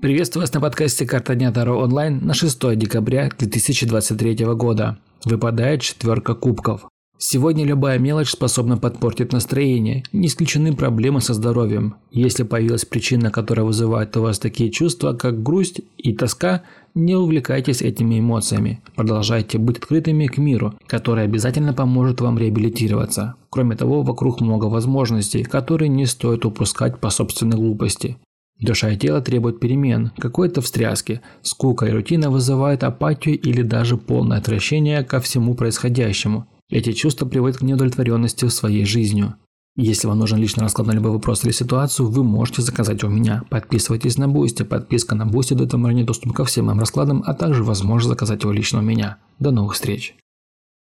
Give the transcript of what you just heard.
Приветствую вас на подкасте «Карта дня Таро онлайн» на 6 декабря 2023 года. Выпадает четверка кубков. Сегодня любая мелочь способна подпортить настроение, не исключены проблемы со здоровьем. Если появилась причина, которая вызывает у вас такие чувства, как грусть и тоска, не увлекайтесь этими эмоциями. Продолжайте быть открытыми к миру, который обязательно поможет вам реабилитироваться. Кроме того, вокруг много возможностей, которые не стоит упускать по собственной глупости. Душа и тело требуют перемен, какой-то встряски. Скука и рутина вызывают апатию или даже полное отвращение ко всему происходящему. Эти чувства приводят к неудовлетворенности своей жизнью. Если вам нужен личный расклад на любой вопрос или ситуацию, вы можете заказать у меня. Подписывайтесь на Boosty. Подписка на Boosty дает вам ранний доступ ко всем моим раскладам, а также возможность заказать его лично у меня. До новых встреч!